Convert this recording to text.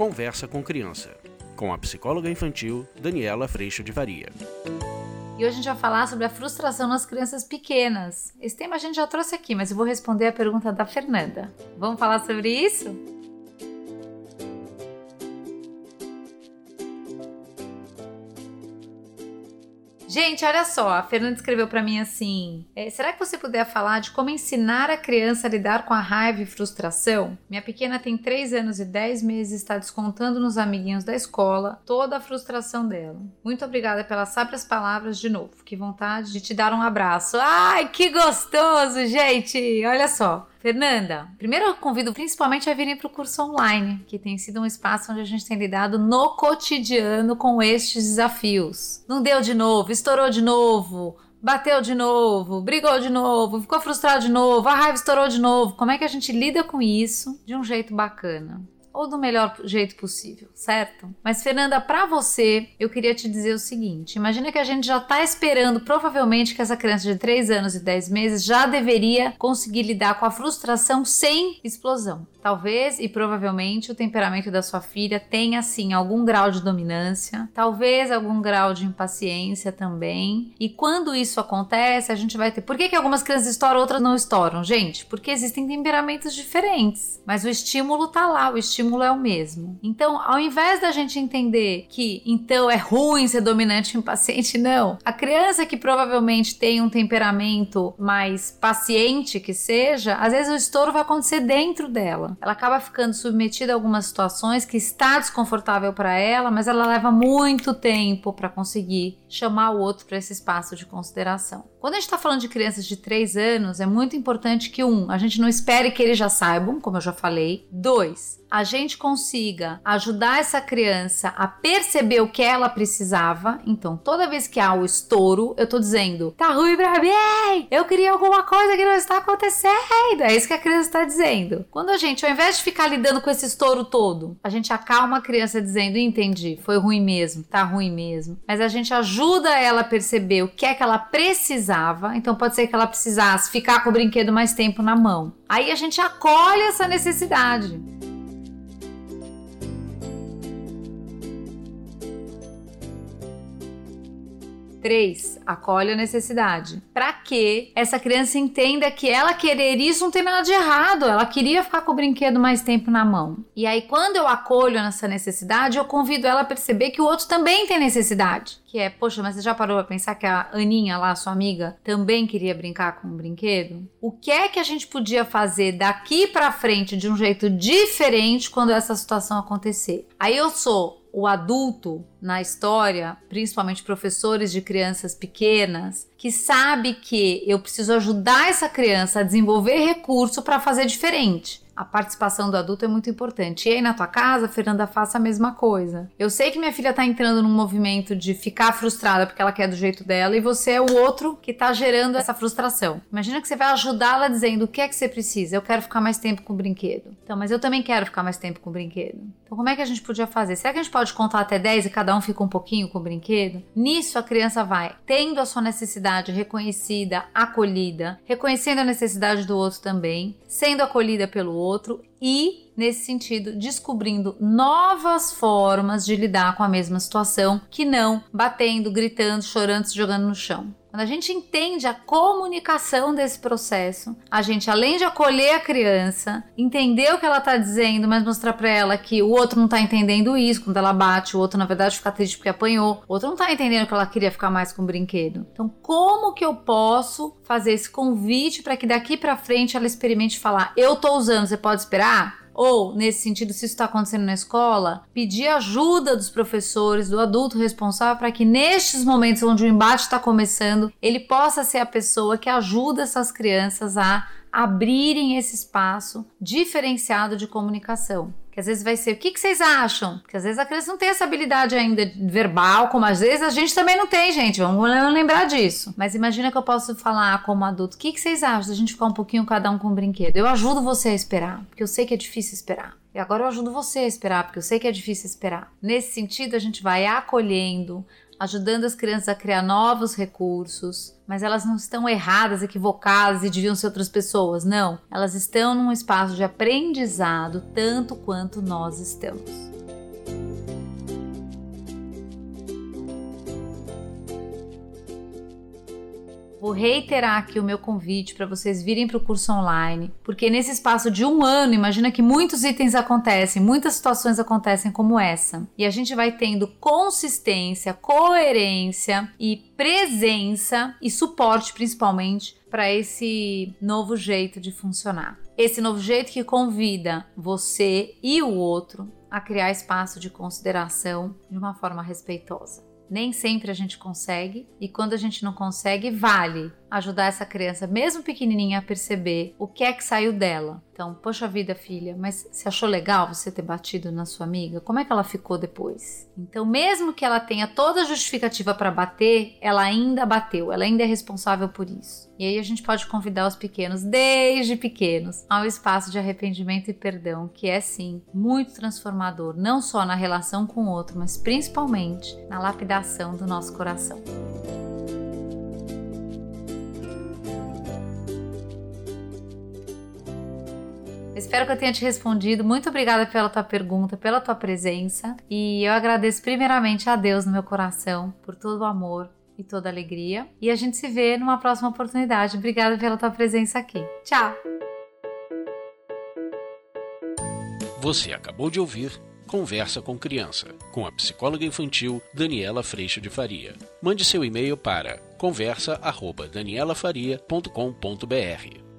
Conversa com Criança, com a psicóloga infantil Daniela Freixo de Varia. E hoje a gente vai falar sobre a frustração nas crianças pequenas. Esse tema a gente já trouxe aqui, mas eu vou responder a pergunta da Fernanda. Vamos falar sobre isso? Gente, olha só, a Fernanda escreveu para mim assim: é, será que você puder falar de como ensinar a criança a lidar com a raiva e frustração? Minha pequena tem 3 anos e 10 meses e está descontando nos amiguinhos da escola toda a frustração dela. Muito obrigada pelas sábias palavras de novo. Que vontade de te dar um abraço. Ai, que gostoso, gente! Olha só. Fernanda, primeiro eu convido principalmente a virem para o curso online, que tem sido um espaço onde a gente tem lidado no cotidiano com estes desafios. Não deu de novo, estourou de novo, bateu de novo, brigou de novo, ficou frustrado de novo, a raiva estourou de novo. Como é que a gente lida com isso de um jeito bacana? Ou do melhor jeito possível, certo? Mas Fernanda, para você, eu queria te dizer o seguinte: imagina que a gente já está esperando, provavelmente, que essa criança de 3 anos e 10 meses já deveria conseguir lidar com a frustração sem explosão. Talvez e provavelmente o temperamento da sua filha tenha sim algum grau de dominância, talvez algum grau de impaciência também. E quando isso acontece, a gente vai ter. Por que, que algumas crianças estouram, outras não estouram? Gente, porque existem temperamentos diferentes, mas o estímulo tá lá, o estímulo é o mesmo. Então, ao invés da gente entender que então é ruim ser dominante e impaciente, não. A criança que provavelmente tem um temperamento mais paciente que seja, às vezes o estouro vai acontecer dentro dela ela acaba ficando submetida a algumas situações que está desconfortável para ela, mas ela leva muito tempo para conseguir chamar o outro para esse espaço de consideração. Quando a gente está falando de crianças de 3 anos, é muito importante que, um, a gente não espere que eles já saibam, como eu já falei. Dois, a gente consiga ajudar essa criança a perceber o que ela precisava. Então, toda vez que há o estouro, eu tô dizendo: tá ruim pra mim, eu queria alguma coisa que não está acontecendo. É isso que a criança está dizendo. Quando a gente, ao invés de ficar lidando com esse estouro todo, a gente acalma a criança dizendo: entendi, foi ruim mesmo, tá ruim mesmo. Mas a gente ajuda ela a perceber o que é que ela precisava. Então, pode ser que ela precisasse ficar com o brinquedo mais tempo na mão. Aí a gente acolhe essa necessidade. 3. Acolhe a necessidade. Para que essa criança entenda que ela querer isso não tem nada de errado. Ela queria ficar com o brinquedo mais tempo na mão. E aí, quando eu acolho nessa necessidade, eu convido ela a perceber que o outro também tem necessidade. Que é, poxa, mas você já parou pra pensar que a Aninha lá, sua amiga, também queria brincar com um brinquedo? O que é que a gente podia fazer daqui para frente de um jeito diferente quando essa situação acontecer? Aí eu sou o adulto na história, principalmente professores de crianças pequenas, que sabe que eu preciso ajudar essa criança a desenvolver recurso para fazer diferente a participação do adulto é muito importante. E aí na tua casa, Fernanda, faça a mesma coisa. Eu sei que minha filha tá entrando num movimento de ficar frustrada porque ela quer do jeito dela e você é o outro que tá gerando essa frustração. Imagina que você vai ajudá-la dizendo o que é que você precisa. Eu quero ficar mais tempo com o brinquedo. Então, mas eu também quero ficar mais tempo com o brinquedo. Então, como é que a gente podia fazer? Será que a gente pode contar até 10 e cada um fica um pouquinho com o brinquedo? Nisso a criança vai tendo a sua necessidade reconhecida, acolhida, reconhecendo a necessidade do outro também, sendo acolhida pelo outro outro e, nesse sentido, descobrindo novas formas de lidar com a mesma situação que não batendo, gritando, chorando, se jogando no chão. Quando a gente entende a comunicação desse processo, a gente, além de acolher a criança, entender o que ela está dizendo, mas mostrar para ela que o outro não está entendendo isso, quando ela bate, o outro, na verdade, fica triste porque apanhou, o outro não está entendendo que ela queria ficar mais com o brinquedo. Então, como que eu posso fazer esse convite para que daqui para frente ela experimente falar: eu tô usando, você pode esperar? Ou, nesse sentido, se isso está acontecendo na escola, pedir ajuda dos professores, do adulto responsável, para que nestes momentos onde o embate está começando, ele possa ser a pessoa que ajuda essas crianças a abrirem esse espaço diferenciado de comunicação. Que às vezes vai ser, o que, que vocês acham? Porque às vezes a criança não tem essa habilidade ainda verbal, como às vezes a gente também não tem, gente. Vamos lembrar disso. Mas imagina que eu posso falar como adulto, o que, que vocês acham da gente ficar um pouquinho cada um com um brinquedo? Eu ajudo você a esperar, porque eu sei que é difícil esperar. E agora eu ajudo você a esperar, porque eu sei que é difícil esperar. Nesse sentido, a gente vai acolhendo, ajudando as crianças a criar novos recursos, mas elas não estão erradas, equivocadas e deviam ser outras pessoas. Não, elas estão num espaço de aprendizado tanto quanto nós estamos. Reiterar aqui o meu convite para vocês virem para o curso online, porque nesse espaço de um ano, imagina que muitos itens acontecem, muitas situações acontecem como essa, e a gente vai tendo consistência, coerência e presença e suporte principalmente para esse novo jeito de funcionar. Esse novo jeito que convida você e o outro a criar espaço de consideração de uma forma respeitosa. Nem sempre a gente consegue, e quando a gente não consegue, vale ajudar essa criança, mesmo pequenininha, a perceber o que é que saiu dela. Então, poxa vida, filha, mas você achou legal você ter batido na sua amiga? Como é que ela ficou depois? Então, mesmo que ela tenha toda a justificativa para bater, ela ainda bateu, ela ainda é responsável por isso. E aí a gente pode convidar os pequenos, desde pequenos, ao espaço de arrependimento e perdão, que é sim muito transformador, não só na relação com o outro, mas principalmente na lapidação do nosso coração. Espero que eu tenha te respondido. Muito obrigada pela tua pergunta, pela tua presença. E eu agradeço primeiramente a Deus no meu coração por todo o amor e toda a alegria. E a gente se vê numa próxima oportunidade. Obrigada pela tua presença aqui. Tchau! Você acabou de ouvir Conversa com Criança, com a psicóloga infantil Daniela Freixo de Faria. Mande seu e-mail para conversa@danielafaria.com.br.